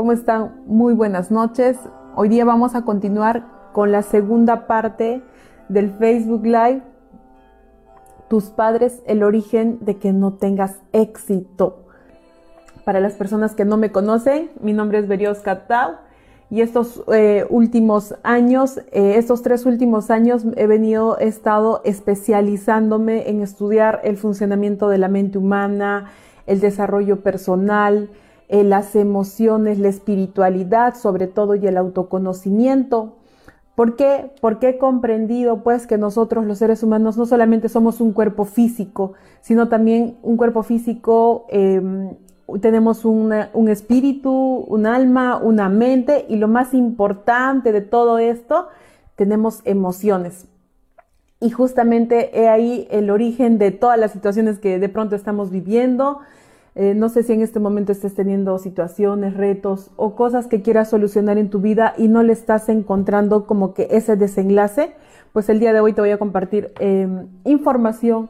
¿Cómo están? Muy buenas noches. Hoy día vamos a continuar con la segunda parte del Facebook Live. Tus padres, el origen de que no tengas éxito. Para las personas que no me conocen, mi nombre es Berios Catau y estos eh, últimos años, eh, estos tres últimos años he venido, he estado especializándome en estudiar el funcionamiento de la mente humana, el desarrollo personal, las emociones, la espiritualidad, sobre todo, y el autoconocimiento. ¿Por qué? Porque he comprendido pues que nosotros los seres humanos no solamente somos un cuerpo físico, sino también un cuerpo físico, em, tenemos un espíritu, un alma, una mente y lo más importante de todo esto, tenemos emociones. Y justamente he ahí el origen de todas las situaciones que de pronto estamos viviendo, eh, no sé si en este momento estés teniendo situaciones, retos o cosas que quieras solucionar en tu vida y no le estás encontrando como que ese desenlace. Pues el día de hoy te voy a compartir em, información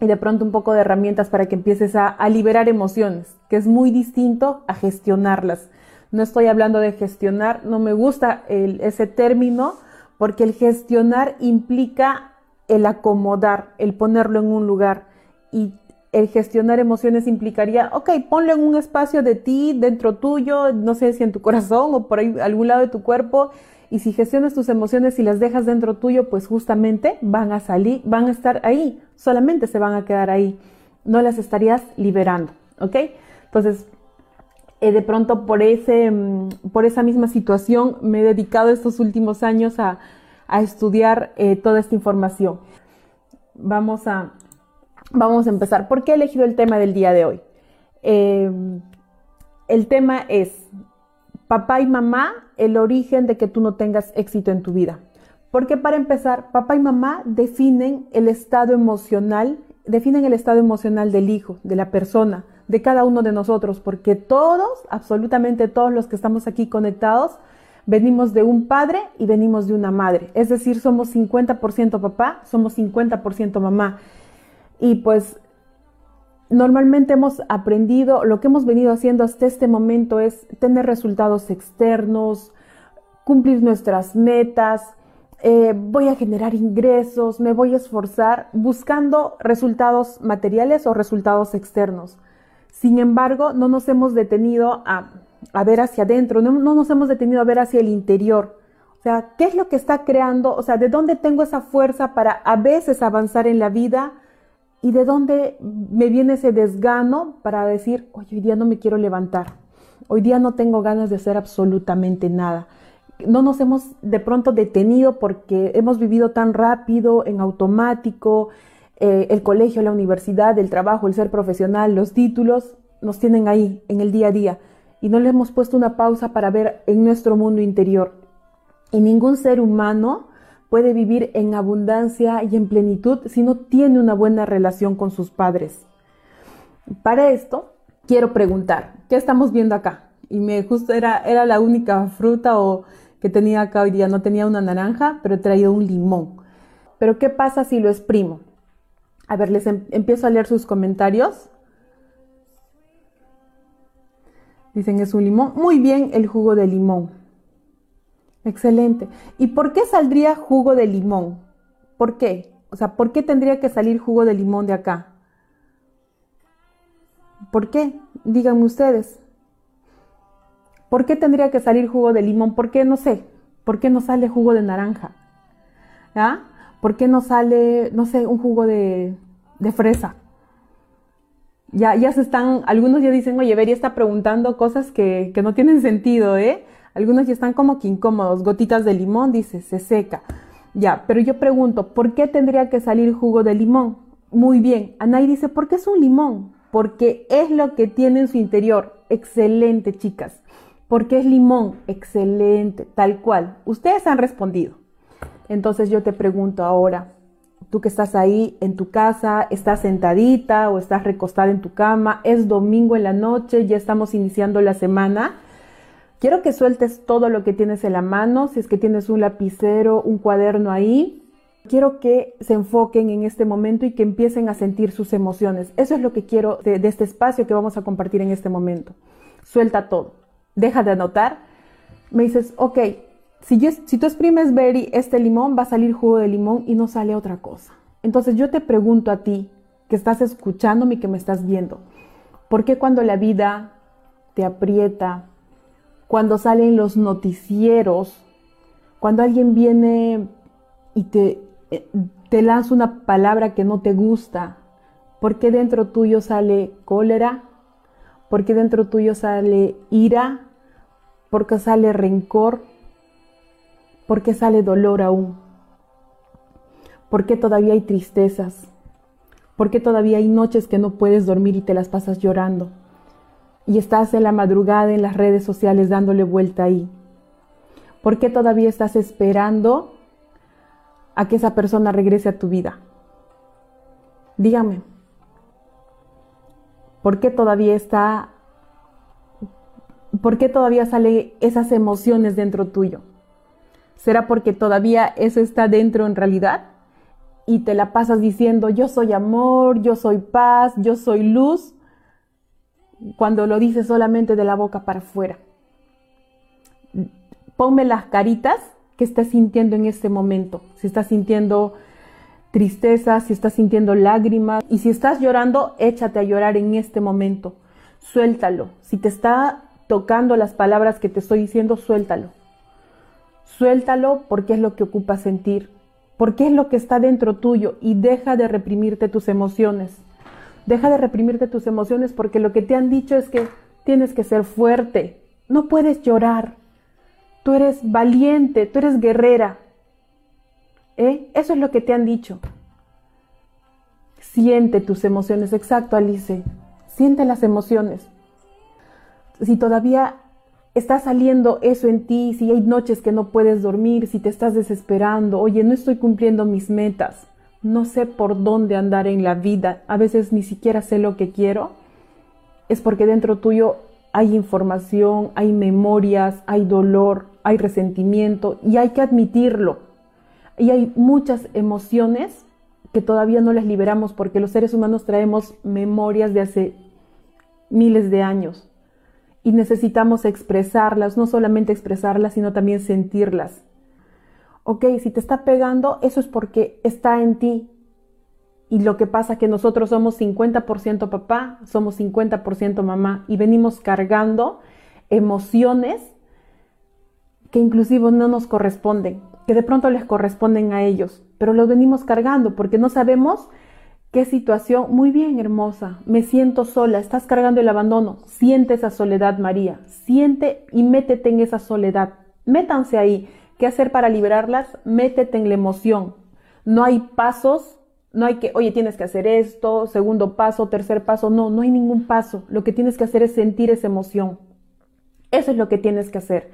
y de pronto un poco de herramientas para que empieces a, liberar emociones, que es muy distinto a gestionarlas. No estoy hablando de gestionar, no me gusta ese término porque el gestionar implica el acomodar, el ponerlo en un lugar y el gestionar emociones implicaría, ok, ponlo en un espacio de ti, dentro tuyo, no sé si en tu corazón o por ahí algún lado de tu cuerpo, y si gestionas tus emociones y las dejas dentro tuyo, pues justamente van a salir, van a estar ahí, solamente se van a quedar ahí, no las estarías liberando, ¿ok? Entonces, eh, de pronto por, ese, mm, por esa misma situación me he dedicado estos últimos años a, estudiar eh, toda esta información. Vamos a, Vamos a empezar. ¿Por qué he elegido el tema del día de hoy? Eh, el tema es papá y mamá, el origen de que tú no tengas éxito en tu vida. Porque para empezar, papá y mamá definen el estado emocional, definen el estado emocional del hijo, de la persona, de cada uno de nosotros, porque todos, absolutamente todos los que estamos aquí conectados, venimos de un padre y venimos de una madre. Es decir, somos 50% papá, somos 50% mamá. Y pues normalmente hemos aprendido, lo que hemos venido haciendo hasta este momento es tener resultados externos, cumplir nuestras metas, eh, voy a generar ingresos, me voy a esforzar buscando resultados materiales o resultados externos. Sin embargo, no nos hemos detenido a, ver hacia adentro, no, no nos hemos detenido a ver hacia el interior. O sea, ¿qué es lo que está creando? O sea, ¿de dónde tengo esa fuerza para a veces avanzar en la vida? ¿Y de dónde me viene ese desgano para decir, hoy día no me quiero levantar? Hoy día no tengo ganas de hacer absolutamente nada. No nos hemos de pronto detenido porque hemos vivido tan rápido, en automático, eh, el colegio, la universidad, el trabajo, el ser profesional, los títulos, nos tienen ahí en el día a día. Y no le hemos puesto una pausa para ver en nuestro mundo interior. Y ningún ser humano puede vivir en abundancia y en plenitud si no tiene una buena relación con sus padres. Para esto, quiero preguntar, ¿qué estamos viendo acá? Y me justo era, era la única fruta o que tenía acá hoy día. No tenía una naranja, pero he traído un limón. Pero ¿qué pasa si lo exprimo? A ver, les em, empiezo a leer sus comentarios. Dicen es un limón. Muy bien el jugo de limón. Excelente. ¿Y por qué saldría jugo de limón? ¿Por qué? O sea, ¿por qué tendría que salir jugo de limón de acá? ¿Por qué? Díganme ustedes. ¿Por qué tendría que salir jugo de limón? ¿Por qué no sé? ¿Por qué no sale jugo de naranja? ¿Ya? ¿Por qué no sale, no sé, un jugo de, fresa? Ya, ya se están, algunos ya dicen, oye, Vería está preguntando cosas que, que no tienen sentido, ¿eh? Algunos ya están como que incómodos, gotitas de limón, dice, se seca. Ya, pero yo pregunto, ¿por qué tendría que salir jugo de limón? Muy bien, Anay dice, ¿por qué es un limón? Porque es lo que tiene en su interior. Excelente, chicas. ¿Por qué es limón? Excelente, tal cual. Ustedes han respondido. Entonces yo te pregunto ahora, tú que estás ahí en tu casa, estás sentadita o estás recostada en tu cama, es domingo en la noche, ya estamos iniciando la semana. Quiero que sueltes todo lo que tienes en la mano, si es que tienes un lapicero, un cuaderno ahí. Quiero que se enfoquen en este momento y que empiecen a sentir sus emociones. Eso es lo que quiero de, este espacio que vamos a compartir en este momento. Suelta todo. deja de anotar, me dices, ok, si, si tú exprimes berry, este limón va a salir jugo de limón y no sale otra cosa. Entonces yo te pregunto a ti, que estás escuchándome y que me estás viendo, ¿por qué cuando la vida te aprieta, cuando salen los noticieros, cuando alguien viene y te, eh, te lanza una palabra que no te gusta, ¿por qué dentro tuyo sale cólera? ¿Por qué dentro tuyo sale ira? ¿Por qué sale rencor? ¿Por qué sale dolor aún? ¿Por qué todavía hay tristezas? ¿Por qué todavía hay noches que no puedes dormir y te las pasas llorando? Y estás en la madrugada en las redes sociales dándole vuelta ahí. ¿Por qué todavía estás esperando a que esa persona regrese a tu vida? Dígame. ¿Por qué todavía está ¿Por qué todavía salen esas emociones dentro tuyo? ¿Será porque todavía eso está dentro en realidad? Y te la pasas diciendo, yo soy amor, yo soy paz, yo soy luz, cuando lo dices solamente de la boca para afuera ponme las caritas que estás sintiendo en este momento. Si estás sintiendo tristeza, si estás sintiendo lágrimas y si estás llorando, échate a llorar en este momento. Suéltalo. Si te está tocando las palabras que te estoy diciendo, suéltalo. Suéltalo porque es lo que ocupa sentir, porque es lo que está dentro tuyo y deja de reprimirte tus emociones. Deja de reprimirte tus emociones porque lo que te han dicho es que tienes que ser fuerte, no puedes llorar, tú eres valiente, tú eres guerrera. ¿Eh? Eso es lo que te han dicho. Siente tus emociones, exacto, Alice. Siente las emociones. Si todavía está saliendo eso en ti, si hay noches que no puedes dormir, si te estás desesperando, oye, no estoy cumpliendo mis metas, no sé por dónde andar en la vida, a veces ni siquiera sé lo que quiero, es porque dentro tuyo hay información, hay memorias, hay dolor, hay resentimiento y hay que admitirlo. Y hay muchas emociones que todavía no las liberamos porque los seres humanos traemos memorias de hace miles de años y necesitamos expresarlas, no solamente expresarlas, sino también sentirlas. Ok, si te está pegando, eso es porque está en ti. Y lo que pasa es que nosotros somos 50% papá, somos 50% mamá y venimos cargando emociones que inclusive no nos corresponden, que de pronto les corresponden a ellos, pero los venimos cargando porque no sabemos qué situación, muy bien hermosa, me siento sola, estás cargando el abandono, siente esa soledad María, siente y métete en esa soledad, métanse ahí, ¿qué hacer para liberarlas? Métete en la emoción, no hay pasos, no hay que, oye, tienes que hacer esto, segundo paso, tercer paso, no, no hay ningún paso, lo que tienes que hacer es sentir esa emoción, eso es lo que tienes que hacer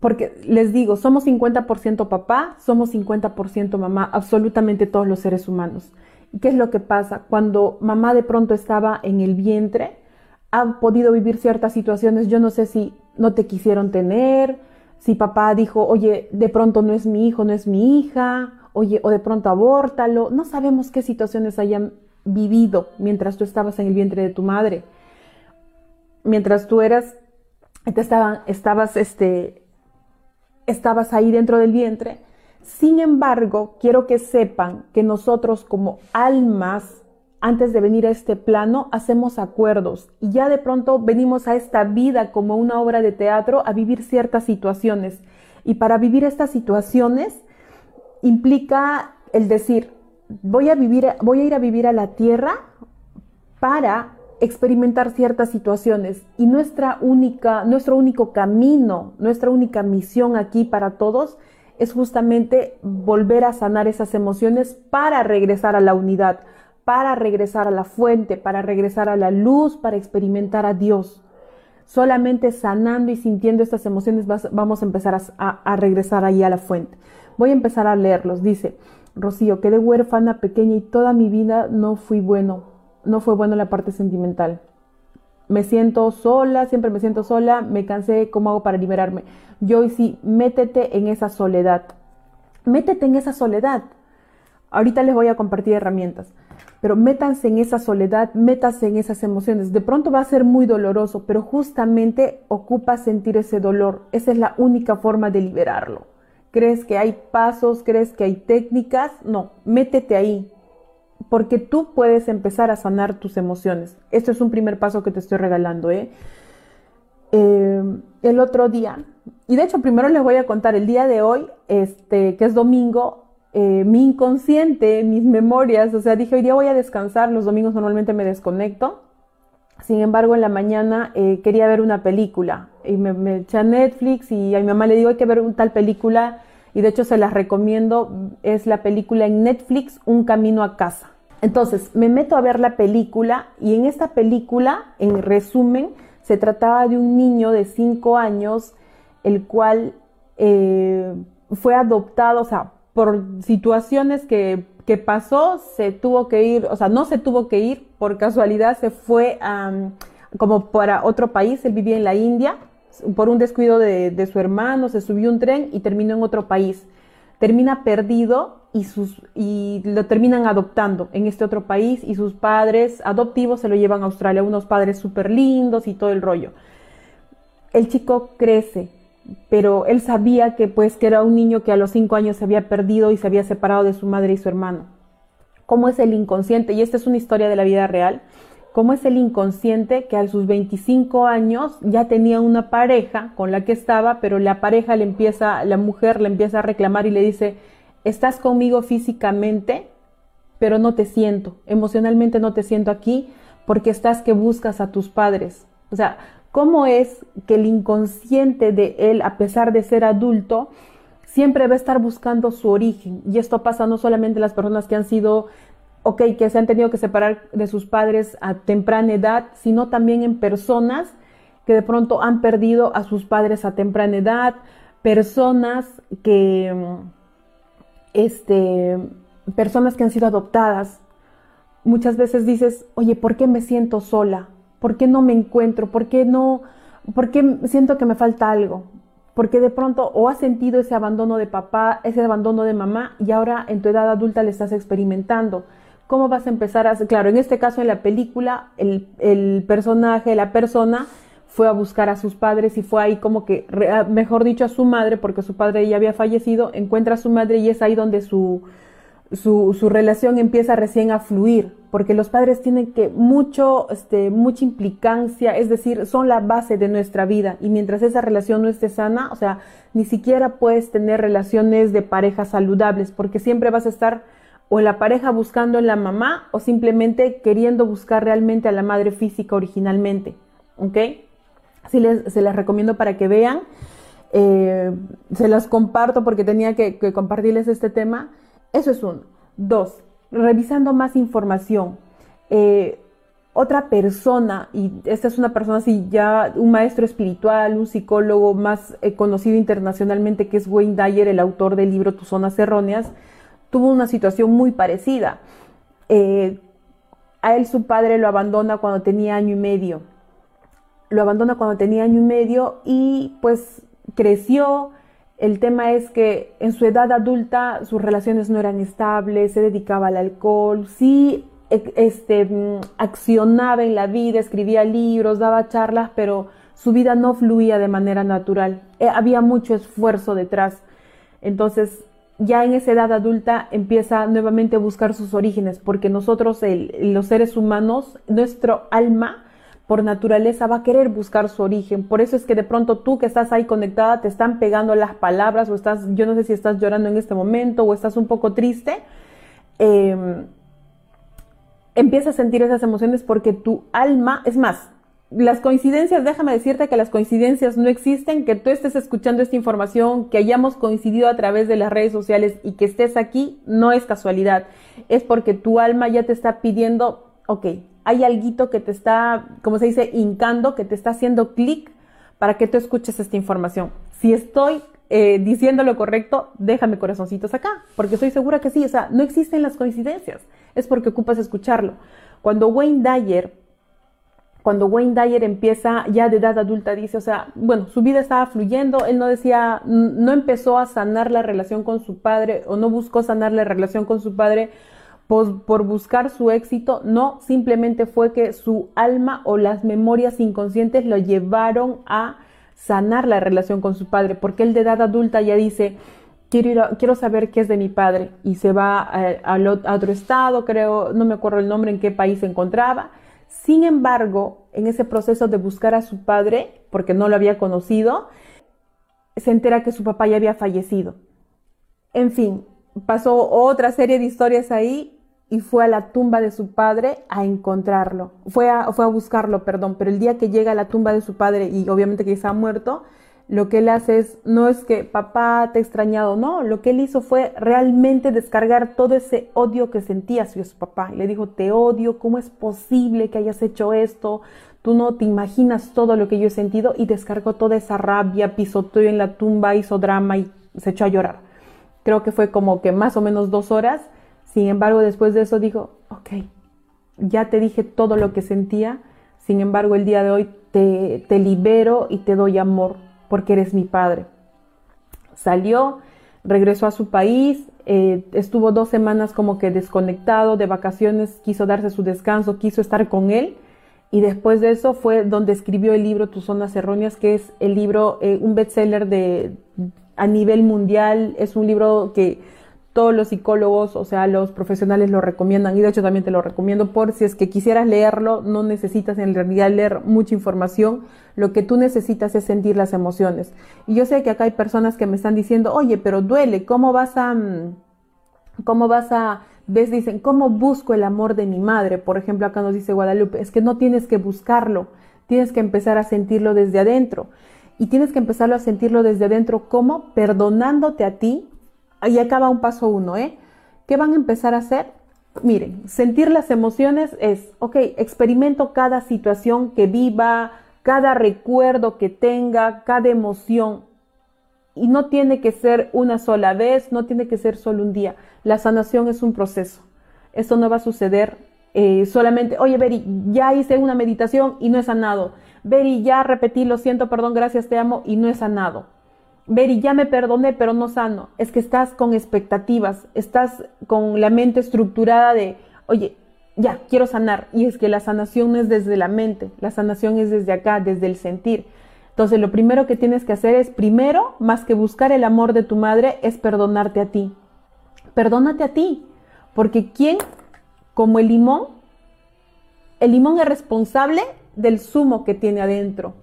porque les digo, somos 50% papá, somos 50% mamá, absolutamente todos los seres humanos. ¿Y qué es lo que pasa? Cuando mamá de pronto estaba en el vientre, ha podido vivir ciertas situaciones, yo no sé si no te quisieron tener, si papá dijo, oye, de pronto no es mi hijo, no es mi hija, oye, o de pronto abórtalo, no sabemos qué situaciones hayan vivido mientras tú estabas en el vientre de tu madre. Mientras tú eras, estaban, estabas este, estabas ahí dentro del vientre. Sin embargo, quiero que sepan que nosotros como almas, antes de venir a este plano, hacemos acuerdos. Y ya de pronto venimos a esta vida como una obra de teatro a vivir ciertas situaciones. Y para vivir estas situaciones implica el decir, voy a, vivir, voy a ir a vivir a la tierra para experimentar ciertas situaciones. Y nuestra única, nuestro único camino, nuestra única misión aquí para todos es justamente volver a sanar esas emociones para regresar a la unidad, para regresar a la fuente, para regresar a la luz, para experimentar a Dios. Solamente sanando y sintiendo estas emociones vamos a empezar a, regresar ahí a la fuente. Voy a empezar a leerlos. Dice, Rocío, quedé huérfana pequeña y toda mi vida no fui bueno no fue bueno la parte sentimental. Me siento sola, siempre me siento sola, me cansé, ¿cómo hago para liberarme? Yo sí, métete en esa soledad. Métete en esa soledad. Ahorita les voy a compartir herramientas, pero métanse en esa soledad, métanse en esas emociones. De pronto va a ser muy doloroso, pero justamente ocupa sentir ese dolor. Esa es la única forma de liberarlo. ¿Crees que hay pasos? ¿Crees que hay técnicas? No, métete ahí, porque tú puedes empezar a sanar tus emociones. Esto es un primer paso que te estoy regalando. ¿eh? Eh, el otro día, y de hecho primero les voy a contar el día de hoy, este, que es domingo, eh, mi inconsciente, mis memorias, o sea, dije, hoy día voy a descansar, los domingos normalmente me desconecto. Sin embargo, en la mañana eh, quería ver una película y me, eché a Netflix y a mi mamá le digo, hay que ver una tal película y de hecho se las recomiendo, es la película en Netflix, Un Camino a Casa. Entonces, me meto a ver la película y en esta película, en resumen, se trataba de un niño de 5 años, el cual eh, fue adoptado, o sea, por situaciones que, que, pasó, se tuvo que ir, o sea, no se tuvo que ir, por casualidad se fue como para otro país, él vivía en la India, por un descuido de, de su hermano, se subió un tren y terminó en otro país. Termina perdido y, sus, y lo terminan adoptando en este otro país y sus padres adoptivos se lo llevan a Australia, unos padres súper lindos y todo el rollo. El chico crece, pero él sabía que pues que era un niño que a los cinco años se había perdido y se había separado de su madre y su hermano. ¿Cómo es el inconsciente? Y esta es una historia de la vida real. ¿Cómo es el inconsciente que a sus 25 años ya tenía una pareja con la que estaba, pero la pareja le empieza, la mujer le empieza a reclamar y le dice, estás conmigo físicamente, pero no te siento, emocionalmente no te siento aquí porque estás que buscas a tus padres. O sea, ¿cómo es que el inconsciente de él, a pesar de ser adulto, siempre va a estar buscando su origen? Y esto pasa no solamente en las personas que han sido, ok, que se han tenido que separar de sus padres a temprana edad, sino también en personas que de pronto han perdido a sus padres a temprana edad, personas que, este, personas que han sido adoptadas. Muchas veces dices, oye, ¿por qué me siento sola? ¿Por qué no me encuentro? ¿Por qué no? ¿Por qué siento que me falta algo? Porque de pronto o has sentido ese abandono de papá, ese abandono de mamá y ahora en tu edad adulta le estás experimentando. ¿Cómo vas a empezar a? Claro, en este caso en la película, el, el personaje, la persona, fue a buscar a sus padres y fue ahí como que, mejor dicho, a su madre, porque su padre ya había fallecido, encuentra a su madre y es ahí donde su, su, relación empieza recién a fluir, porque los padres tienen que mucho, este, mucha implicancia, es decir, son la base de nuestra vida y mientras esa relación no esté sana, o sea, ni siquiera puedes tener relaciones de pareja saludables, porque siempre vas a estar o la pareja buscando en la mamá o simplemente queriendo buscar realmente a la madre física originalmente, ¿ok? Así les, se las recomiendo para que vean. Eh, se las comparto porque tenía que, compartirles este tema. Eso es uno. Dos, revisando más información. Eh, otra persona, y esta es una persona así ya, un maestro espiritual, un psicólogo más eh, conocido internacionalmente, que es Wayne Dyer, el autor del libro Tus Zonas Erróneas, tuvo una situación muy parecida. Eh, a él su padre lo abandona cuando tenía año y medio lo abandona cuando tenía año y medio y pues creció. El tema es que en su edad adulta sus relaciones no eran estables, se dedicaba al alcohol, sí e, este, mm, accionaba en la vida, escribía libros, daba charlas, pero su vida no fluía de manera natural. Eh, había mucho esfuerzo detrás. Entonces, ya en esa edad adulta empieza nuevamente a buscar sus orígenes, porque nosotros, los seres humanos, nuestro alma, por naturaleza va a querer buscar su origen. Por eso es que de pronto tú que estás ahí conectada te están pegando las palabras o estás, yo no sé si estás llorando en este momento o estás un poco triste. Eh, empieza a sentir esas emociones porque tu alma, es más, las coincidencias, déjame decirte que las coincidencias no existen, que tú estés escuchando esta información, que hayamos coincidido a través de las redes sociales y que estés aquí, no es casualidad, es porque tu alma ya te está pidiendo, ok, hay algo que te está, como se dice, hincando, que te está haciendo clic para que tú escuches esta información. Si estoy eh, diciendo lo correcto, déjame corazoncitos acá, porque estoy segura que sí, o sea, no existen las coincidencias, es porque ocupas escucharlo. Cuando Wayne Dyer, cuando Wayne Dyer empieza ya de edad adulta, dice, o sea, bueno, su vida estaba fluyendo, él no decía, no empezó a sanar la relación con su padre o no buscó sanar la relación con su padre por, buscar su éxito, no, simplemente fue que su alma o las memorias inconscientes lo llevaron a sanar la relación con su padre, porque él de edad adulta ya dice, quiero, quiero saber qué es de mi padre, y se va a, a otro estado, creo, no me acuerdo el nombre en qué país se encontraba. Sin embargo, en ese proceso de buscar a su padre, porque no lo había conocido, se entera que su papá ya había fallecido. En fin, pasó otra serie de historias ahí y fue a la tumba de su padre a encontrarlo. Fue a, fue a buscarlo, perdón, pero el día que llega a la tumba de su padre y obviamente que está muerto, lo que él hace es, no es que papá te ha extrañado, no, lo que él hizo fue realmente descargar todo ese odio que sentía hacia su papá. Le dijo, te odio, ¿cómo es posible que hayas hecho esto? Tú no te imaginas todo lo que yo he sentido y descargó toda esa rabia, pisoteó en la tumba, hizo drama y se echó a llorar. Creo que fue como que más o menos dos horas sin embargo, después de eso dijo, ok, ya te dije todo lo que sentía, sin embargo, el día de hoy te, te libero y te doy amor porque eres mi padre. Salió, regresó a su país, eh, estuvo dos semanas como que desconectado de vacaciones, quiso darse su descanso, quiso estar con él. Y después de eso fue donde escribió el libro Tus Zonas Erróneas, que es el libro, eh, un bestseller de, a nivel mundial. Es un libro que todos los psicólogos, o sea, los profesionales lo recomiendan y de hecho también te lo recomiendo por si es que quisieras leerlo, no necesitas en realidad leer mucha información, lo que tú necesitas es sentir las emociones. Y yo sé que acá hay personas que me están diciendo, oye, pero duele, ¿cómo vas a, cómo vas a, ves, dicen, ¿cómo busco el amor de mi madre? Por ejemplo, acá nos dice Guadalupe, es que no tienes que buscarlo, tienes que empezar a sentirlo desde adentro. Y tienes que empezarlo a sentirlo desde adentro, ¿cómo? Perdonándote a ti Ahí acaba un paso uno, ¿eh? ¿Qué van a empezar a hacer? Miren, sentir las emociones es, ok, experimento cada situación que viva, cada recuerdo que tenga, cada emoción. Y no tiene que ser una sola vez, no tiene que ser solo un día. La sanación es un proceso. Esto no va a suceder eh, solamente, oye, Beri, ya hice una meditación y no he sanado. Beri, ya repetí, lo siento, perdón, gracias, te amo y no he sanado y ya me perdoné, pero no sano. Es que estás con expectativas, estás con la mente estructurada de, oye, ya, quiero sanar. Y es que la sanación no es desde la mente, la sanación es desde acá, desde el sentir. Entonces, lo primero que tienes que hacer es, primero, más que buscar el amor de tu madre, es perdonarte a ti. Perdónate a ti. Porque ¿quién, como el limón, el limón es responsable del zumo que tiene adentro.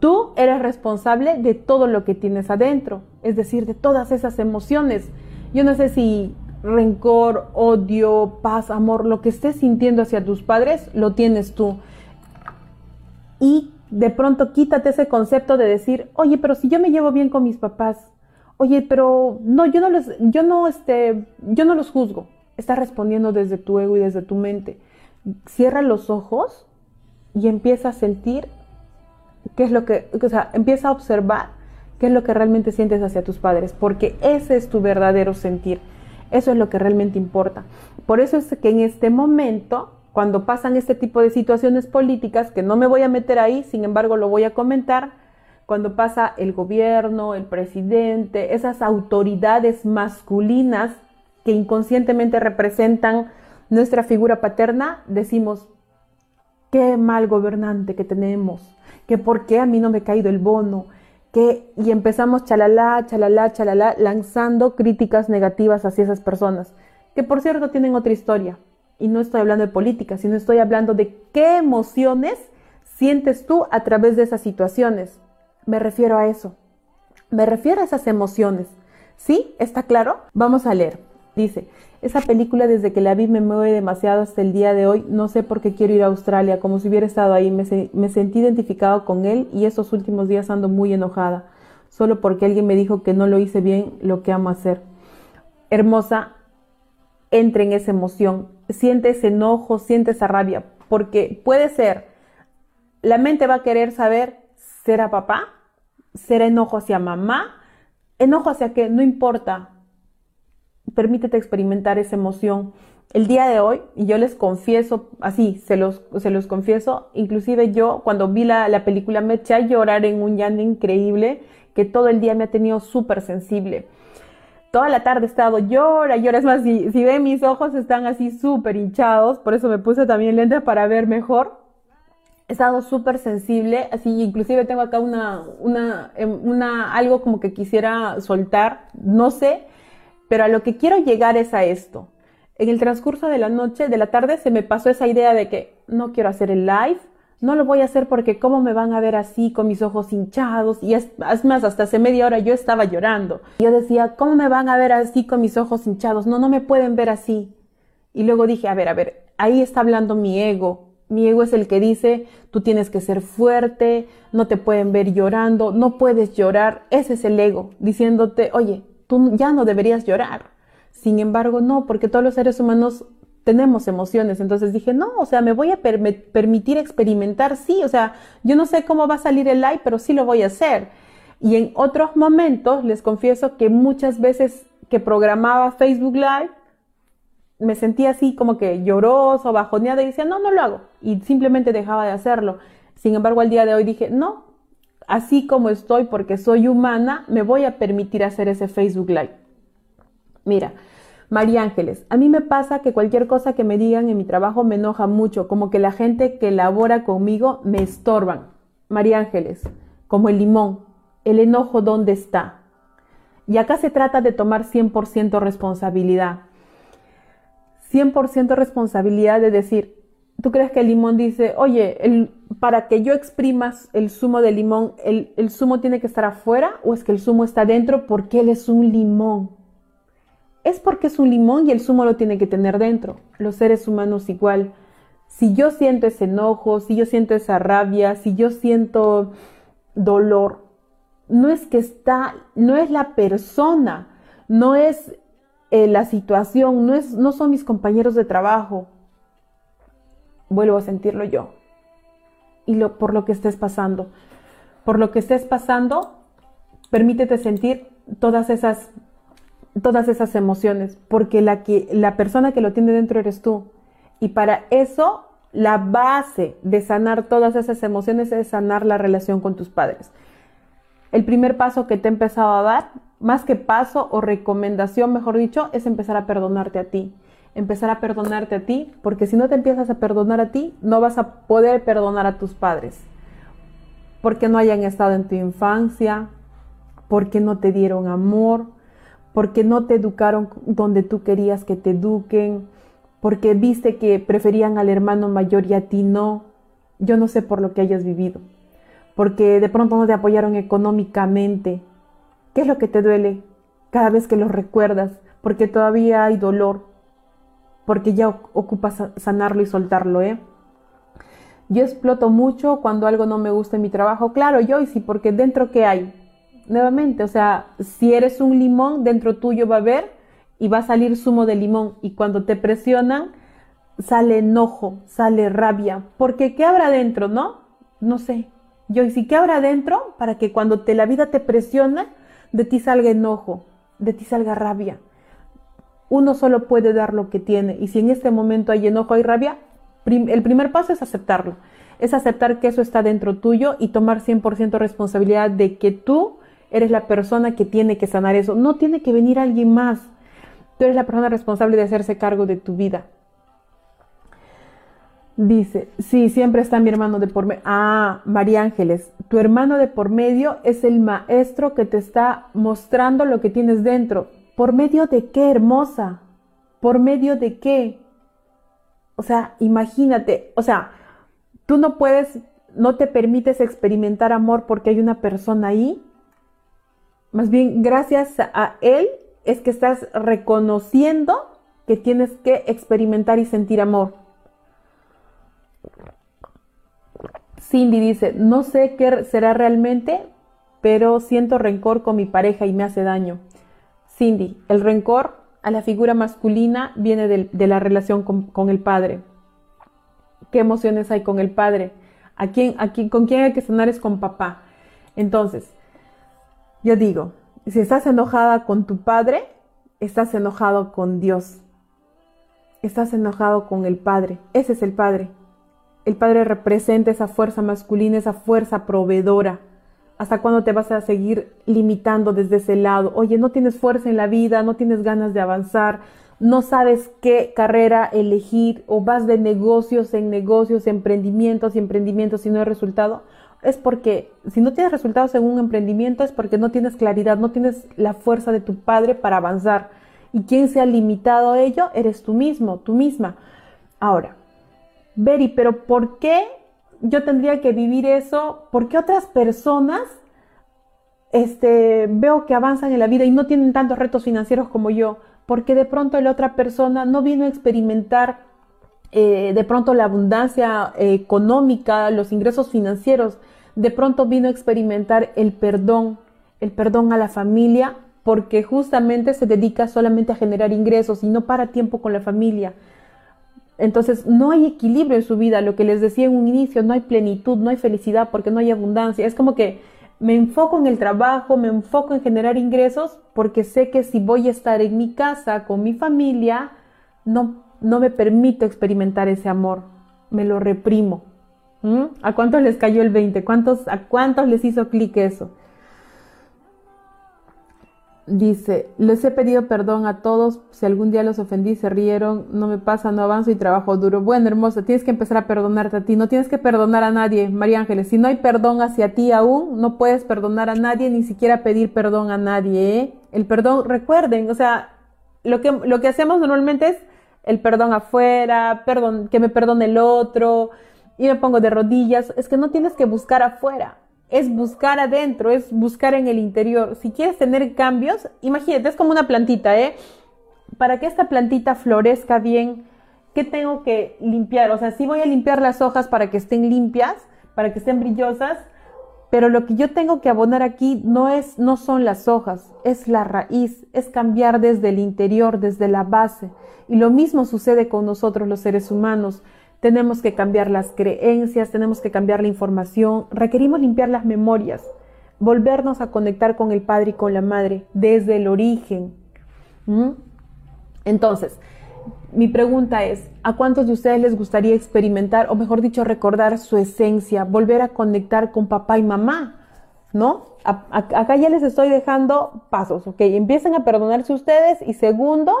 Tú eres responsable de todo lo que tienes adentro, es decir, de todas esas emociones. Yo no sé si rencor, odio, paz, amor, lo que estés sintiendo hacia tus padres, lo tienes tú. Y de pronto quítate ese concepto de decir, oye, pero si yo me llevo bien con mis papás, oye, pero no, yo no los, yo no, este, yo no los juzgo. Estás respondiendo desde tu ego y desde tu mente. Cierra los ojos y empieza a sentir qué es lo que, o sea, empieza a observar qué es lo que realmente sientes hacia tus padres, porque ese es tu verdadero sentir. Eso es lo que realmente importa. Por eso es que en este momento, cuando pasan este tipo de situaciones políticas, que no me voy a meter ahí, sin embargo lo voy a comentar, cuando pasa el gobierno, el presidente, esas autoridades masculinas que inconscientemente representan nuestra figura paterna, decimos, qué mal gobernante que tenemos, que por qué a mí no me ha caído el bono, que, y empezamos chalala, chalala, chalala, lanzando críticas negativas hacia esas personas, que por cierto tienen otra historia. Y no estoy hablando de política, sino estoy hablando de qué emociones sientes tú a través de esas situaciones. Me refiero a eso. Me refiero a esas emociones. ¿Sí? ¿Está claro? Vamos a leer. Dice, esa película desde que la vi me mueve demasiado hasta el día de hoy. No sé por qué quiero ir a Australia, como si hubiera estado ahí. Me, sentí identificado con él y estos últimos días ando muy enojada, solo porque alguien me dijo que no lo hice bien lo que amo hacer. Hermosa, entre en esa emoción, siente ese enojo, siente esa rabia, porque puede ser, la mente va a querer saber, ¿será papá? ¿Será enojo hacia mamá? Enojo hacia qué, no importa, permítete experimentar esa emoción. el día de hoy, y yo les confieso, así, se los, se los confieso, inclusive yo cuando vi la, la película me eché a llorar en un llanto increíble que todo el día me ha tenido súper sensible. Toda la tarde he estado llora, llora, es más, si, si ven mis ojos están así súper hinchados, por eso me puse también lentes para ver mejor. He estado súper sensible, así, inclusive tengo acá una, una, em, una, algo como que quisiera soltar, no sé, pero a lo que quiero llegar es a esto en el transcurso de la noche, de la tarde, se me pasó esa idea de que no quiero hacer el live, no lo voy a hacer porque cómo me van a ver así con mis ojos hinchados y es, más, hasta hace media hora yo estaba llorando. Yo decía, ¿cómo me van a ver así con mis ojos hinchados? No, no me pueden ver así. Y luego dije, a ver, a ver, ahí está hablando mi ego. Mi ego es el que dice, tú tienes que ser fuerte, no te pueden ver llorando, no puedes llorar. Ese es el ego, diciéndote, oye, tú ya no deberías llorar. Sin embargo, no, porque todos los seres humanos tenemos emociones. Entonces dije, no, o sea, me voy a permitir experimentar, sí, o sea, yo no sé cómo va a salir el live, pero sí lo voy a hacer. Y en otros momentos, les confieso que muchas veces que programaba Facebook Live, me sentía así como que lloroso, bajoneada y decía, no, no lo hago. Y simplemente dejaba de hacerlo. Sin embargo, al día de hoy dije, no, así como estoy porque soy humana, me voy a permitir hacer ese Facebook Live. Mira, María Ángeles, a mí me pasa que cualquier cosa que me digan en mi trabajo me enoja mucho, como que la gente que labora conmigo me estorban. María Ángeles, como el limón, el enojo dónde está. Y acá se trata de tomar 100% responsabilidad. 100% responsabilidad de decir, ¿tú crees que el limón dice, oye, el, para que yo exprimas el zumo de limón, el, el zumo tiene que estar afuera o es que el zumo está dentro porque él es un limón? es porque es un limón y el zumo lo tiene que tener dentro. Los seres humanos igual. Si yo siento ese enojo, si yo siento esa rabia, si yo siento dolor, no es que está, no es la persona, no es eh, la situación, no, es, no son mis compañeros de trabajo. Vuelvo a sentirlo yo. Y por lo que estés pasando. Por lo que estés pasando, permítete sentir todas esas todas esas emociones, porque la, que, la persona que lo tiene dentro eres tú. Y para eso, la base de sanar todas esas emociones es sanar la relación con tus padres. El primer paso que te he empezado a dar, más que paso o recomendación, mejor dicho, es empezar a perdonarte a ti. Empezar a perdonarte a ti, porque si no te empiezas a perdonar a ti, no vas a poder perdonar a tus padres. Porque no hayan estado en tu infancia, porque no te dieron amor, porque no te educaron donde tú querías que te eduquen, porque viste que preferían al hermano mayor y a ti no. Yo no sé por lo que hayas vivido, porque de pronto no te apoyaron económicamente. ¿Qué es lo que te duele cada vez que lo recuerdas? Porque todavía hay dolor, porque ya ocupas sanarlo y soltarlo, ¿eh? Yo exploto mucho cuando algo no me gusta en mi trabajo. Claro, yo y sí, porque dentro que hay nuevamente, o sea, si eres un limón, dentro tuyo va a haber y va a salir zumo de limón y cuando te presionan, sale enojo, sale rabia, porque ¿qué habrá dentro, no? No sé. Yo, ¿y si qué habrá dentro para que cuando te, la vida te presiona, de ti salga enojo, de ti salga rabia? Uno solo puede dar lo que tiene y si en este momento hay enojo, hay rabia, el primer paso es aceptarlo. Es aceptar que eso está dentro tuyo y tomar 100% responsabilidad de que tú eres la persona que tiene que sanar eso. No tiene que venir alguien más. Tú eres la persona responsable de hacerse cargo de tu vida. Dice, sí, siempre está mi hermano de por medio. Ah, María Ángeles, tu hermano de por medio es el maestro que te está mostrando lo que tienes dentro. ¿Por medio de qué, hermosa? ¿Por medio de qué? O sea, imagínate, o sea, tú no puedes, no te permites experimentar amor porque hay una persona ahí más bien, gracias a Él es que estás reconociendo que tienes que experimentar y sentir amor. Cindy dice, no sé qué será realmente, pero siento rencor con mi pareja y me hace daño. Cindy, el rencor a la figura masculina viene de, la relación con, el padre. ¿Qué emociones hay con el padre? ¿A quién, a quién, ¿Con quién hay que sanar es con papá? Entonces, yo digo, si estás enojada con tu padre, estás enojado con Dios. estás enojado con el padre. Ese es el padre. El padre representa esa fuerza masculina, esa fuerza proveedora. ¿Hasta cuándo te vas a seguir limitando desde ese lado? Oye, no tienes fuerza en la vida, no tienes ganas de avanzar, no sabes qué carrera elegir o vas de negocios en negocios, emprendimientos y emprendimientos y no hay resultado. Es porque si no tienes resultados en un emprendimiento es porque no tienes claridad, no tienes la fuerza de tu padre para avanzar. Y quien se ha limitado a ello eres tú mismo, tú misma. Ahora, Beri, pero ¿por qué yo tendría que vivir eso? ¿Por qué otras personas este, veo que avanzan en la vida y no tienen tantos retos financieros como yo? Porque de pronto la otra persona no vino a experimentar eh, de pronto la abundancia eh, económica, los ingresos financieros, de pronto vino a experimentar el perdón, el perdón a la familia, porque justamente se dedica solamente a generar ingresos y no para tiempo con la familia. Entonces no hay equilibrio en su vida, lo que les decía en un inicio, no hay plenitud, no hay felicidad porque no hay abundancia. Es como que me enfoco en el trabajo, me enfoco en generar ingresos porque sé que si voy a estar en mi casa con mi familia, no, no me permito experimentar ese amor, me lo reprimo. ¿Mm? ¿A cuántos les cayó el 20? ¿Cuántos, ¿A cuántos les hizo clic eso? Dice, les he pedido perdón a todos, si algún día los ofendí, se rieron, no me pasa, no avanzo y trabajo duro. Bueno, hermosa, tienes que empezar a perdonarte a ti, no tienes que perdonar a nadie, María Ángeles. Si no hay perdón hacia ti aún, no puedes perdonar a nadie, ni siquiera pedir perdón a nadie. ¿eh? El perdón, recuerden, o sea, lo que, lo que hacemos normalmente es el perdón afuera, perdón, que me perdone el otro, y me pongo de rodillas. Es que no tienes que buscar afuera es buscar adentro, es buscar en el interior. Si quieres tener cambios, imagínate, es como una plantita, ¿eh? Para que esta plantita florezca bien, ¿qué tengo que limpiar? O sea, sí voy a limpiar las hojas para que estén limpias, para que estén brillosas, pero lo que yo tengo que abonar aquí no es no son las hojas, es la raíz, es cambiar desde el interior, desde la base. Y lo mismo sucede con nosotros los seres humanos tenemos que cambiar las creencias, tenemos que cambiar la información, requerimos limpiar las memorias, volvernos a conectar con el Padre y con la Madre desde el origen. Entonces, mi pregunta es, ¿a cuántos de ustedes les gustaría experimentar, o mejor dicho, recordar su esencia, volver a conectar con papá y mamá? ¿No? acá ya les estoy dejando pasos, ¿ok? Empiecen a perdonarse ustedes y segundo,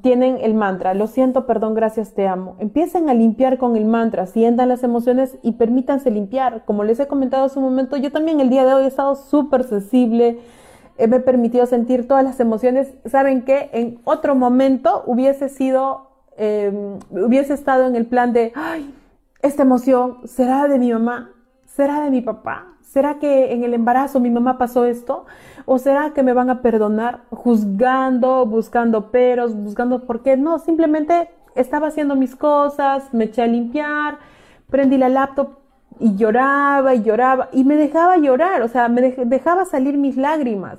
tienen el mantra, lo siento, perdón, gracias, te amo. Empiecen a limpiar con el mantra, sientan las emociones y permítanse limpiar. Como les he comentado hace un momento, yo también el día de hoy he estado súper sensible, me he permitido sentir todas las emociones. Saben que en otro momento hubiese sido, em, hubiese estado en el plan de, ay, esta emoción será de mi mamá, será de mi papá, será que en el embarazo mi mamá pasó esto. ¿O será que me van a perdonar juzgando, buscando peros, buscando por qué? No, simplemente estaba haciendo mis cosas, me eché a limpiar, prendí la laptop y lloraba y lloraba y me dejaba llorar, o sea, me dejaba salir mis lágrimas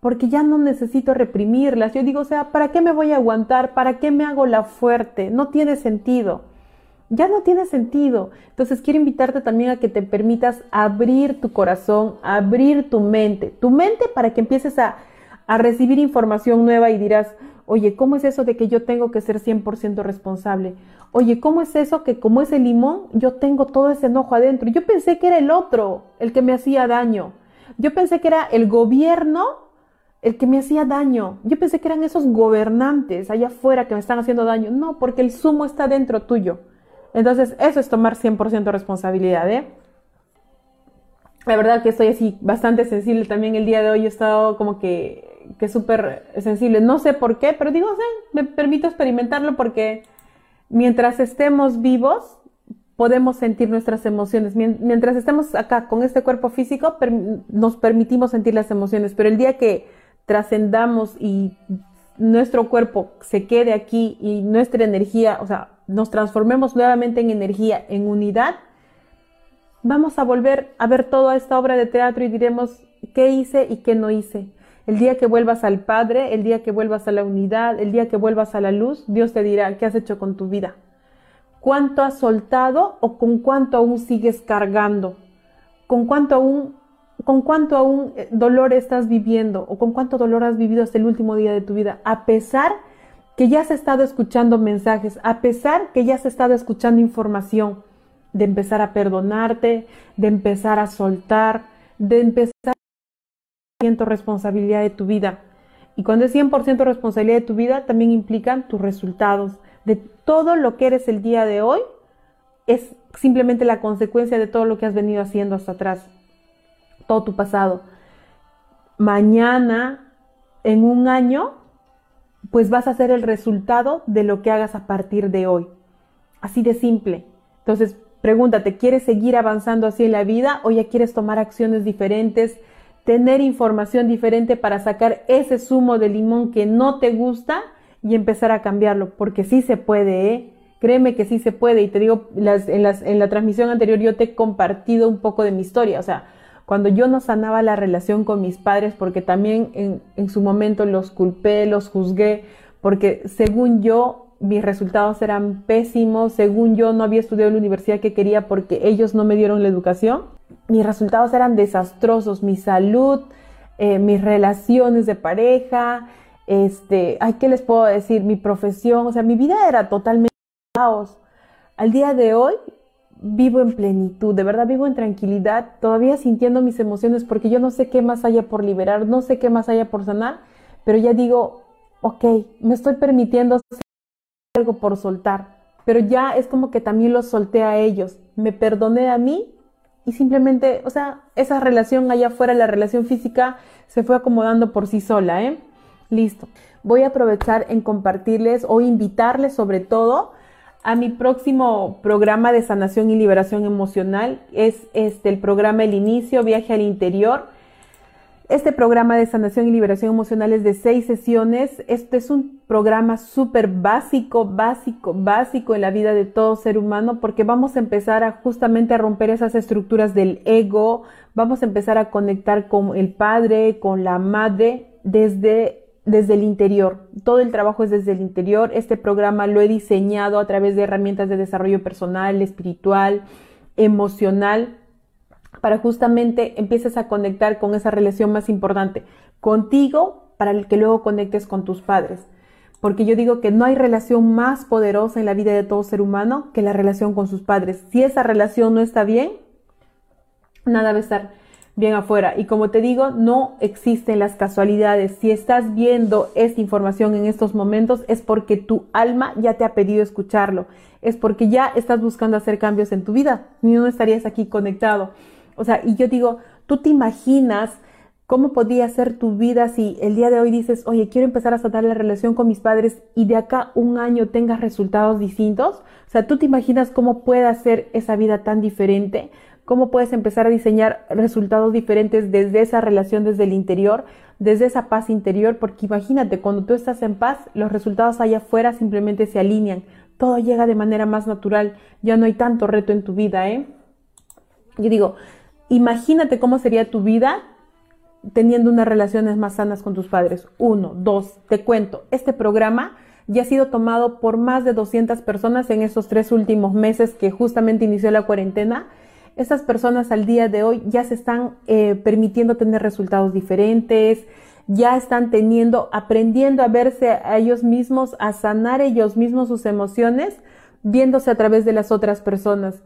porque ya no necesito reprimirlas. Yo digo, o sea, ¿para qué me voy a aguantar? ¿Para qué me hago la fuerte? No tiene sentido ya no tiene sentido. Entonces quiero invitarte también a que te permitas abrir tu corazón, abrir tu mente, tu mente para que empieces a, recibir información nueva y dirás, oye, ¿cómo es eso de que yo tengo que ser 100% responsable? Oye, ¿cómo es eso que como ese limón yo tengo todo ese enojo adentro? Yo pensé que era el otro el que me hacía daño. Yo pensé que era el gobierno el que me hacía daño. Yo pensé que eran esos gobernantes allá afuera que me están haciendo daño. No, porque el sumo está dentro tuyo. Entonces, eso es tomar 100% responsabilidad, ¿eh? La verdad que estoy así bastante sensible también el día de hoy. He estado como que, que súper sensible. No sé por qué, pero digo, me permito experimentarlo porque mientras estemos vivos, podemos sentir nuestras emociones. Mientras estemos acá con este cuerpo físico, nos permitimos sentir las emociones. Pero el día que trascendamos y nuestro cuerpo se quede aquí y nuestra energía, o sea, nos transformemos nuevamente en energía, en unidad, vamos a volver a ver toda esta obra de teatro y diremos qué hice y qué no hice. El día que vuelvas al Padre, el día que vuelvas a la unidad, el día que vuelvas a la luz, Dios te dirá qué has hecho con tu vida. ¿Cuánto has soltado o con cuánto aún sigues cargando? ¿Con cuánto aún, con cuánto aún eh, dolor estás viviendo o con cuánto dolor has vivido hasta el último día de tu vida? A pesar que ya has estado escuchando mensajes, a pesar que ya has estado escuchando información, de empezar a perdonarte, de empezar a soltar, de empezar a responsabilidad de tu vida. Y cuando es 100% responsabilidad de tu vida, también implican tus resultados. De todo lo que eres el día de hoy, es simplemente la consecuencia de todo lo que has venido haciendo hasta atrás, todo tu pasado. Mañana, en un año, pues vas a ser el resultado de lo que hagas a partir de hoy. Así de simple. Entonces, pregúntate, ¿quieres seguir avanzando así en la vida o ya quieres tomar acciones diferentes, tener información diferente para sacar ese zumo de limón que no te gusta y empezar a cambiarlo? Porque sí se puede, ¿eh? Créeme que sí se puede. Y te digo, las, en, en la transmisión anterior yo te he compartido un poco de mi historia. O sea, cuando yo no sanaba la relación con mis padres, porque también en, su momento los culpé, los juzgué, porque según yo mis resultados eran pésimos, según yo no había estudiado en la universidad que quería porque ellos no me dieron la educación, mis resultados eran desastrosos, mi salud, eh, mis relaciones de pareja, este, ay, ¿qué les puedo decir? Mi profesión, o sea, mi vida era totalmente caos. Al día de hoy vivo en plenitud, de verdad vivo en tranquilidad, todavía sintiendo mis emociones porque yo no sé qué más haya por liberar, no sé qué más haya por sanar, pero ya digo, ok, me estoy permitiendo algo por soltar, pero ya es como que también los solté a ellos, me perdoné a mí y simplemente, o sea, esa relación allá afuera, la relación física, se fue acomodando por sí sola, ¿eh? Listo. Voy a aprovechar en compartirles o invitarles sobre todo a mi próximo programa de sanación y liberación emocional. Es este el programa El Inicio, Viaje al Interior. Este programa de sanación y liberación emocional es de seis sesiones. Este es un programa súper básico, básico, básico en la vida de todo ser humano porque vamos a empezar a justamente a romper esas estructuras del ego, vamos a empezar a conectar con el padre, con la madre desde desde el interior. Todo el trabajo es desde el interior. Este programa lo he diseñado a través de herramientas de desarrollo personal, espiritual, emocional, para justamente empieces a conectar con esa relación más importante contigo para el que luego conectes con tus padres. Porque yo digo que no hay relación más poderosa en la vida de todo ser humano que la relación con sus padres. Si esa relación no está bien, nada va a estar bien afuera. Y como te digo, no existen las casualidades. Si estás viendo esta información en estos momentos es porque tu alma ya te ha pedido escucharlo. Es porque ya estás buscando hacer cambios en tu vida. Ni no estarías aquí conectado. O sea, y yo digo, tú te imaginas cómo podría ser tu vida si el día de hoy dices, oye, quiero empezar a tratar la relación con mis padres y de acá un año tengas resultados distintos. O sea, tú te imaginas cómo puede ser esa vida tan diferente cómo puedes empezar a diseñar resultados diferentes desde esa relación, desde el interior, desde esa paz interior, porque imagínate, cuando tú estás en paz, los resultados allá afuera simplemente se alinean, todo llega de manera más natural, ya no hay tanto reto en tu vida, ¿eh? Yo digo, imagínate cómo sería tu vida teniendo unas relaciones más sanas con tus padres. Uno, dos, te cuento, este programa ya ha sido tomado por más de 200 personas en estos tres últimos meses que justamente inició la cuarentena estas personas al día de hoy ya se están eh, permitiendo tener resultados diferentes, ya están teniendo, aprendiendo a verse a ellos mismos, a sanar ellos mismos sus emociones, viéndose a través de las otras personas.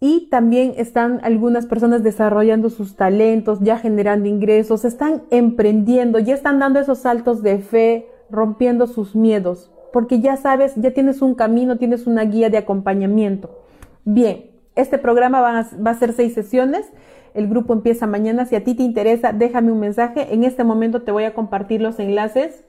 Y también están algunas personas desarrollando sus talentos, ya generando ingresos, están emprendiendo, ya están dando esos saltos de fe, rompiendo sus miedos, porque ya sabes, ya tienes un camino, tienes una guía de acompañamiento. Bien, este programa va a, ser seis sesiones. El grupo empieza mañana. Si a ti te interesa, déjame un mensaje. En este momento te voy a compartir los enlaces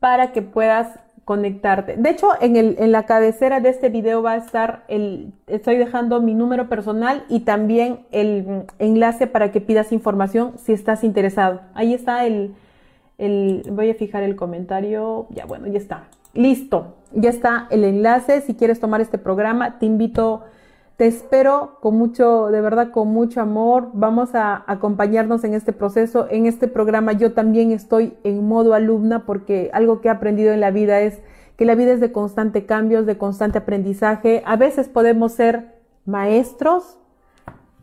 para que puedas conectarte. De hecho, en, el, la cabecera de este video va a estar el, estoy dejando mi número personal y también el enlace para que pidas información si estás interesado. Ahí está el, voy a fijar el comentario. Ya, bueno, ya está. Listo. Ya está el enlace. Si quieres tomar este programa, te invito te espero con mucho, de verdad, con mucho amor. Vamos a acompañarnos en este proceso. En este programa yo también estoy en modo alumna porque algo que he aprendido en la vida es que la vida es de constante cambios, de constante aprendizaje. A veces podemos ser maestros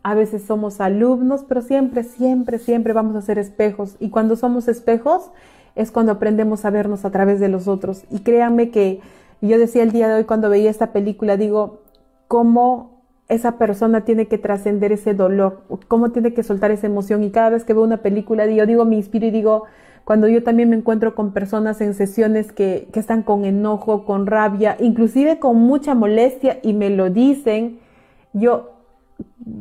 a veces somos alumnos, pero siempre, siempre, siempre vamos a ser espejos. Y cuando somos espejos es cuando aprendemos a vernos a través de los otros. Y créanme que yo decía el día de hoy cuando veía esta película, digo, cómo esa persona tiene que trascender ese dolor, cómo tiene que soltar esa emoción. Y cada vez que veo una película, yo digo, me inspiro y digo, cuando yo también me encuentro con personas en sesiones que, que están con enojo, con rabia, inclusive con mucha molestia y me lo dicen, yo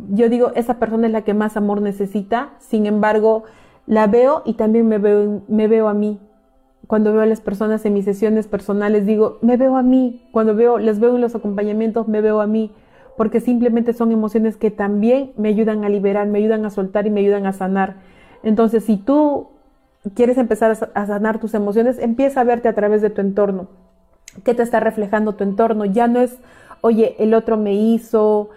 yo digo, esa persona es la que más amor necesita, sin embargo, la veo y también me veo, me veo a mí. Cuando veo a las personas en mis sesiones personales, digo, me veo a mí. Cuando veo, les veo en los acompañamientos, me veo a mí. Porque simplemente son emociones que también me ayudan a liberar, me ayudan a soltar y me ayudan a sanar. Entonces, si tú quieres empezar a sanar tus emociones, empieza a verte a través de tu entorno. ¿Qué te está reflejando tu entorno? Ya no es, oye, el otro me hizo,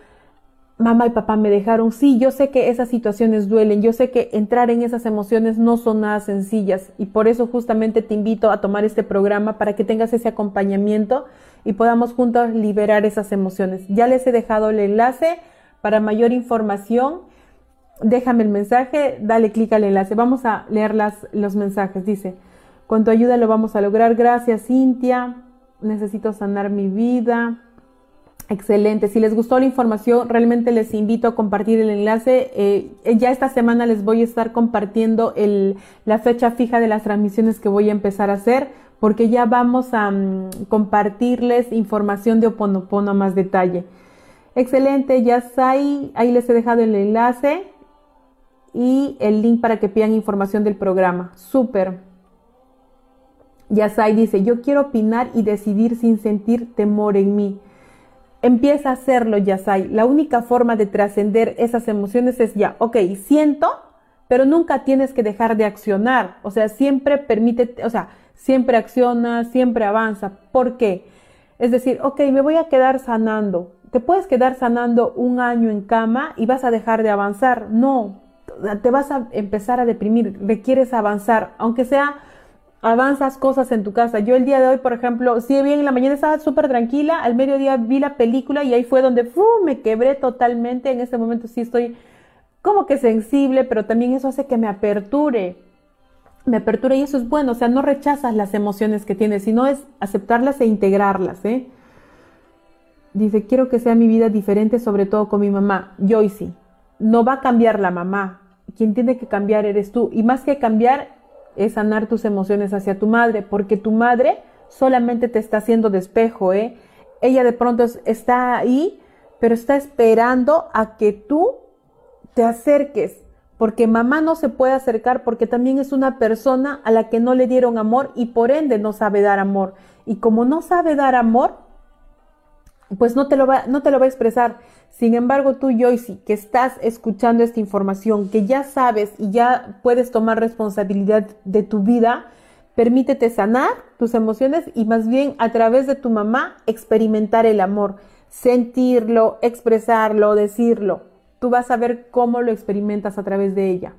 mamá y papá me dejaron. Sí, yo sé que esas situaciones duelen, yo sé que entrar en esas emociones no son nada sencillas y por eso justamente te invito a tomar este programa para que tengas ese acompañamiento y podamos juntos liberar esas emociones. Ya les he dejado el enlace para mayor información. Déjame el mensaje, dale clic al enlace. Vamos a leer las, los mensajes. Dice, con tu ayuda lo vamos a lograr. Gracias, Cintia. Necesito sanar mi vida. Excelente. Si les gustó la información, realmente les invito a compartir el enlace. Eh, ya esta semana les voy a estar compartiendo el, la fecha fija de las transmisiones que voy a empezar a hacer, porque ya vamos a mm, compartirles información de Oponopono a más detalle. Excelente, ya ahí, ahí les he dejado el enlace y el link para que pidan información del programa. Súper. Yasai dice, yo quiero opinar y decidir sin sentir temor en mí. Empieza a hacerlo, Yasai. La única forma de trascender esas emociones es ya, ok, siento, pero nunca tienes que dejar de accionar. O sea, siempre permite, o sea, siempre acciona, siempre avanza. ¿Por qué? Es decir, ok, me voy a quedar sanando. Te puedes quedar sanando un año en cama y vas a dejar de avanzar. No, te vas a empezar a deprimir, requieres avanzar, aunque sea avanzas cosas en tu casa. Yo el día de hoy, por ejemplo, sí, bien en la mañana estaba súper tranquila, al mediodía vi la película y ahí fue donde me quebré totalmente. En este momento sí estoy como que sensible, pero también eso hace que me aperture. Me aperture y eso es bueno, o sea, no rechazas las emociones que tienes, sino es aceptarlas e integrarlas, ¿eh? Dice, quiero que sea mi vida diferente, sobre todo con mi mamá. sí no va a cambiar la mamá. Quien tiene que cambiar eres tú. Y más que cambiar, es sanar tus emociones hacia tu madre, porque tu madre solamente te está haciendo despejo, ¿eh? Ella de pronto está ahí, pero está esperando a que tú te acerques, porque mamá no se puede acercar porque también es una persona a la que no le dieron amor y por ende no sabe dar amor. Y como no sabe dar amor, pues no te lo va, no te lo va a expresar. Sin embargo, tú, Joyce, que estás escuchando esta información, que ya sabes y ya puedes tomar responsabilidad de tu vida, permítete sanar tus emociones y más bien a través de tu mamá experimentar el amor, sentirlo, expresarlo, decirlo. Tú vas a ver cómo lo experimentas a través de ella.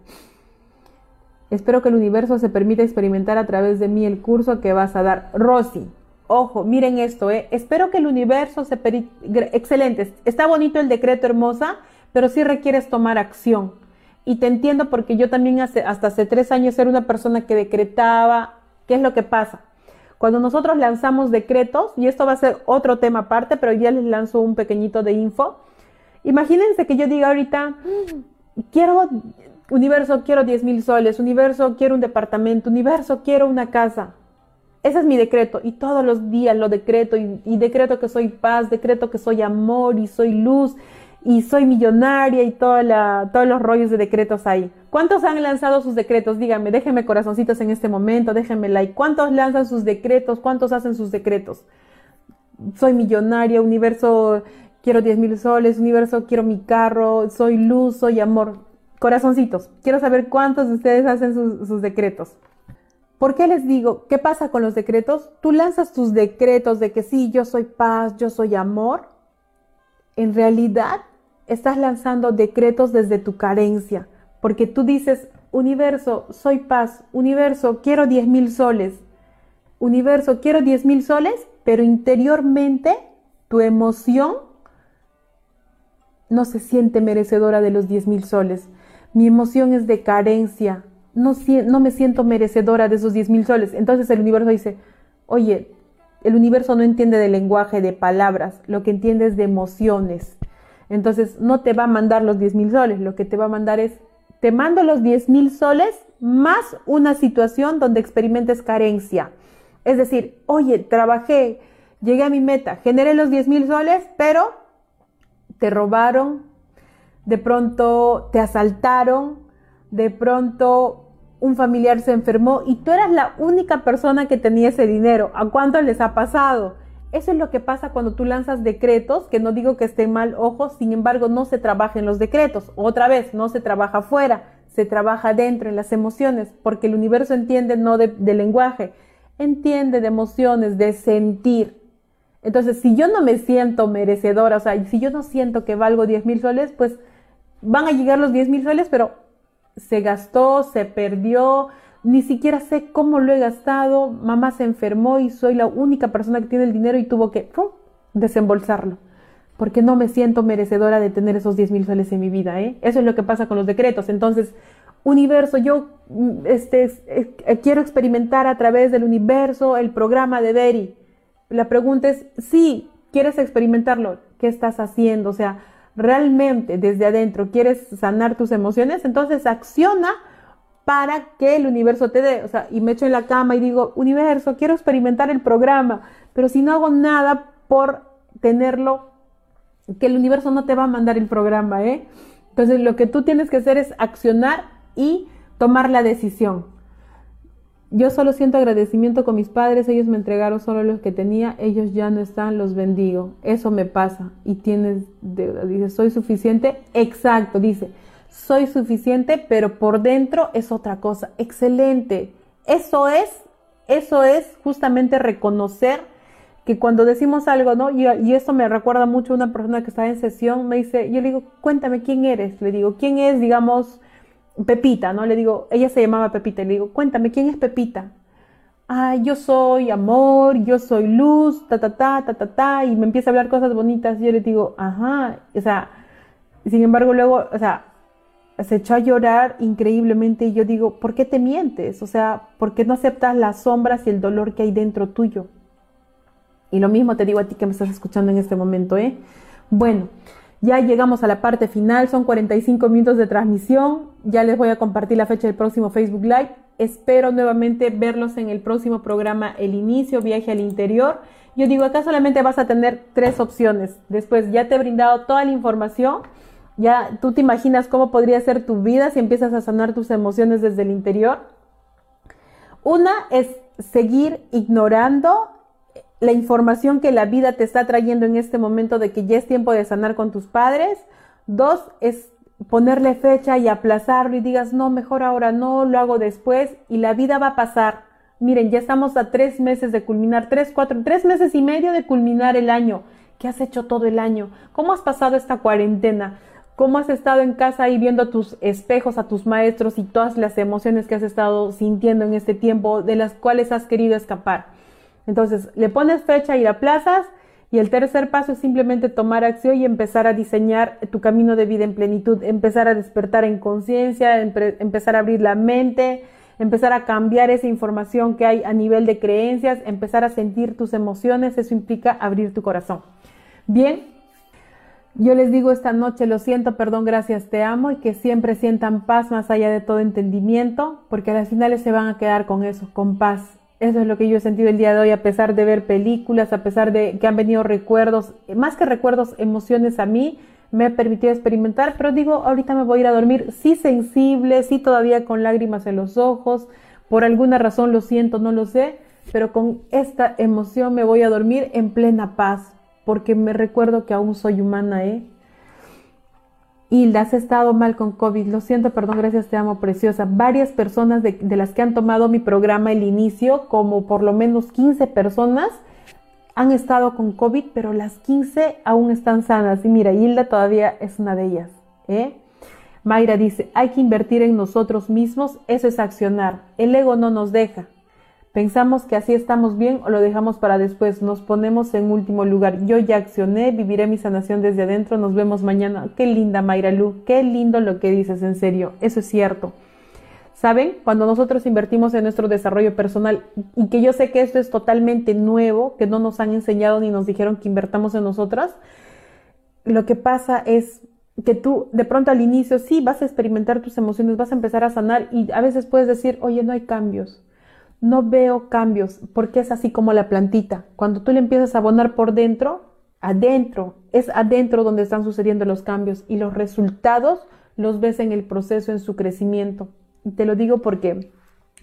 Espero que el universo se permita experimentar a través de mí el curso que vas a dar. Rosy, Ojo, miren esto, ¿eh? espero que el universo se... Excelente, está bonito el decreto hermosa, pero sí requieres tomar acción. Y te entiendo porque yo también hace, hasta hace tres años era una persona que decretaba. ¿Qué es lo que pasa? Cuando nosotros lanzamos decretos, y esto va a ser otro tema aparte, pero ya les lanzo un pequeñito de info. Imagínense que yo diga ahorita, quiero, universo, quiero 10 mil soles, universo, quiero un departamento, universo, quiero una casa. Ese es mi decreto y todos los días lo decreto y, decreto que soy paz, decreto que soy amor y soy luz y soy millonaria y todos los rollos de decretos ahí. ¿Cuántos han lanzado sus decretos? Díganme, déjenme corazoncitos en este momento, déjenme like. ¿Cuántos lanzan sus decretos? ¿Cuántos hacen sus decretos? Soy millonaria, universo, quiero 10 mil soles, universo, quiero mi carro, soy luz, soy amor. Corazoncitos, quiero saber cuántos de ustedes hacen sus, decretos. ¿Por qué les digo? ¿Qué pasa con los decretos? Tú lanzas tus decretos de que sí, yo soy paz, yo soy amor. En realidad, estás lanzando decretos desde tu carencia, porque tú dices, universo, soy paz, universo, quiero 10 mil soles, universo, quiero 10 mil soles, pero interiormente tu emoción no se siente merecedora de los 10 mil soles. Mi emoción es de carencia. No, me siento merecedora de esos 10 mil soles. Entonces el universo dice, oye, el universo no entiende de lenguaje, de palabras, lo que entiende es de emociones. Entonces no te va a mandar los 10 mil soles, lo que te va a mandar es, te mando los 10 mil soles más una situación donde experimentes carencia. Es decir, oye, trabajé, llegué a mi meta, generé los 10 mil soles, pero te robaron, de pronto te asaltaron, de pronto un familiar se enfermó y tú eras la única persona que tenía ese dinero. ¿A cuánto les ha pasado? Eso es lo que pasa cuando tú lanzas decretos, que no digo que estén mal, ojo, sin embargo no se trabaja en los decretos. Otra vez, no se trabaja afuera, se trabaja dentro, en las emociones, porque el universo entiende no de, de lenguaje, entiende de emociones, de sentir. Entonces, si yo no me siento merecedora, o sea, si yo no siento que valgo 10 mil soles, pues van a llegar los 10 mil soles, pero se gastó, se perdió, ni siquiera sé cómo lo he gastado, mamá se enfermó y soy la única persona que tiene el dinero y tuvo que desembolsarlo, porque no me siento merecedora de tener esos 10 mil soles en mi vida. ¿eh? Eso es lo que pasa con los decretos. Entonces, universo, yo mm, este, eh, quiero experimentar a través del universo el programa de Berry. La pregunta es, si quieres experimentarlo, ¿qué estás haciendo? O sea, realmente desde adentro quieres sanar tus emociones, entonces acciona para que el universo te dé. O sea, y me echo en la cama y digo, universo, quiero experimentar el programa, pero si no hago nada por tenerlo, que el universo no te va a mandar el programa, ¿eh? Entonces lo que tú tienes que hacer es accionar y tomar la decisión. Yo solo siento agradecimiento con mis padres, ellos me entregaron solo los que tenía, ellos ya no están, los bendigo. Eso me pasa. Y tienes deuda. Dice, soy suficiente. Exacto, dice, soy suficiente, pero por dentro es otra cosa. Excelente. Eso es, eso es justamente reconocer que cuando decimos algo, ¿no? Y, y esto me recuerda mucho a una persona que estaba en sesión, me dice, yo le digo, cuéntame quién eres. Le digo, ¿quién es, digamos, Pepita, ¿no? Le digo, ella se llamaba Pepita le digo, cuéntame, ¿quién es Pepita? Ah, yo soy amor, yo soy luz, ta, ta, ta, ta, ta, ta, y me empieza a hablar cosas bonitas y yo le digo, ajá, o sea, sin embargo luego, o sea, se echó a llorar increíblemente y yo digo, ¿por qué te mientes? O sea, ¿por qué no aceptas las sombras y el dolor que hay dentro tuyo? Y lo mismo te digo a ti que me estás escuchando en este momento, ¿eh? Bueno, ya llegamos a la parte final, son 45 minutos de transmisión. Ya les voy a compartir la fecha del próximo Facebook Live. Espero nuevamente verlos en el próximo programa El Inicio, Viaje al Interior. Yo digo, acá solamente vas a tener tres opciones. Después ya te he brindado toda la información. Ya tú te imaginas cómo podría ser tu vida si empiezas a sanar tus emociones desde el interior. Una es seguir ignorando la información que la vida te está trayendo en este momento de que ya es tiempo de sanar con tus padres. Dos, es ponerle fecha y aplazarlo y digas, no, mejor ahora no, lo hago después y la vida va a pasar. Miren, ya estamos a tres meses de culminar, tres, cuatro, tres meses y medio de culminar el año. ¿Qué has hecho todo el año? ¿Cómo has pasado esta cuarentena? ¿Cómo has estado en casa ahí viendo a tus espejos, a tus maestros y todas las emociones que has estado sintiendo en este tiempo de las cuales has querido escapar? Entonces, le pones fecha y la plazas. Y el tercer paso es simplemente tomar acción y empezar a diseñar tu camino de vida en plenitud, empezar a despertar en conciencia, empezar a abrir la mente, empezar a cambiar esa información que hay a nivel de creencias, empezar a sentir tus emociones, eso implica abrir tu corazón. Bien, yo les digo esta noche, lo siento, perdón, gracias, te amo y que siempre sientan paz más allá de todo entendimiento, porque a las finales se van a quedar con eso, con paz, eso es lo que yo he sentido el día de hoy, a pesar de ver películas, a pesar de que han venido recuerdos, más que recuerdos, emociones a mí, me ha permitido experimentar, pero digo, ahorita me voy a ir a dormir, sí sensible, sí todavía con lágrimas en los ojos, por alguna razón lo siento, no lo sé, pero con esta emoción me voy a dormir en plena paz, porque me recuerdo que aún soy humana, ¿eh? Hilda, has estado mal con COVID. Lo siento, perdón, gracias, te amo, preciosa. Varias personas de, las que han tomado mi programa el inicio, como por lo menos 15 personas, han estado con COVID, pero las 15 aún están sanas. Y mira, Hilda todavía es una de ellas. ¿eh? Mayra dice, hay que invertir en nosotros mismos, eso es accionar. El ego no nos deja. Pensamos que así estamos bien o lo dejamos para después, nos ponemos en último lugar. Yo ya accioné, viviré mi sanación desde adentro, nos vemos mañana. Qué linda Mayra Lu, qué lindo lo que dices, en serio, eso es cierto. ¿Saben? Cuando nosotros invertimos en nuestro desarrollo personal, y que yo sé que esto es totalmente nuevo, que no nos han enseñado ni nos dijeron que invertamos en nosotras, lo que pasa es que tú de pronto al inicio sí vas a experimentar tus emociones, vas a empezar a sanar y a veces puedes decir, oye, no hay cambios no veo cambios, porque es así como la plantita. Cuando tú le empiezas a abonar por dentro, adentro, es adentro donde están sucediendo los cambios y los resultados los ves en el proceso, en su crecimiento. Y te lo digo porque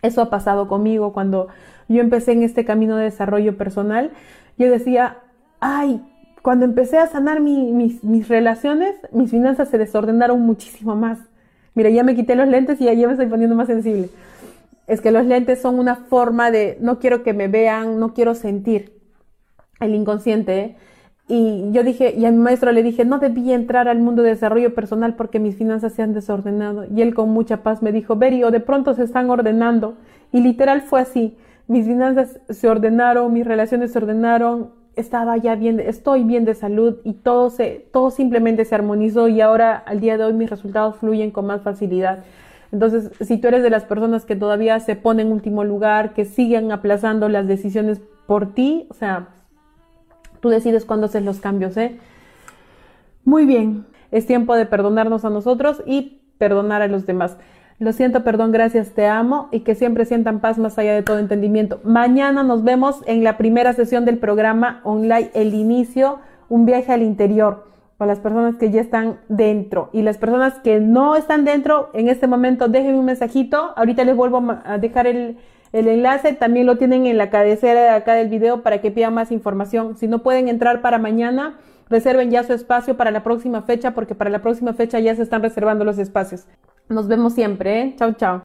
eso ha pasado conmigo cuando yo empecé en este camino de desarrollo personal. Yo decía, ay, cuando empecé a sanar mis, mis relaciones, mis finanzas se desordenaron muchísimo más. Mira, ya me quité los lentes y ya me estoy poniendo más sensible es que los lentes son una forma de no quiero que me vean, no quiero sentir el inconsciente. Y yo dije, y a maestro le dije, no debía entrar al mundo de desarrollo personal porque mis finanzas se han desordenado. Y él con mucha paz me dijo, Beri, o de pronto se están ordenando. Y literal fue así. Mis finanzas se ordenaron, mis relaciones se ordenaron, estaba ya bien, estoy bien de salud y todo se, todo simplemente se armonizó y ahora al día de hoy mis resultados fluyen con más facilidad. Entonces, si tú eres de las personas que todavía se ponen en último lugar, que siguen aplazando las decisiones por ti, o sea, tú decides cuándo haces los cambios, ¿eh? Muy bien, es tiempo de perdonarnos a nosotros y perdonar a los demás. Lo siento, perdón, gracias, te amo y que siempre sientan paz más allá de todo entendimiento. Mañana nos vemos en la primera sesión del programa online, el inicio, un viaje al interior para las personas que ya están dentro. Y las personas que no están dentro, en este momento déjenme un mensajito. Ahorita les vuelvo a dejar el, el enlace. También lo tienen en la cabecera de acá del video para que pidan más información. Si no pueden entrar para mañana, reserven ya su espacio para la próxima fecha, porque para la próxima fecha ya se están reservando los espacios. Nos vemos siempre, ¿eh? Chao, chao.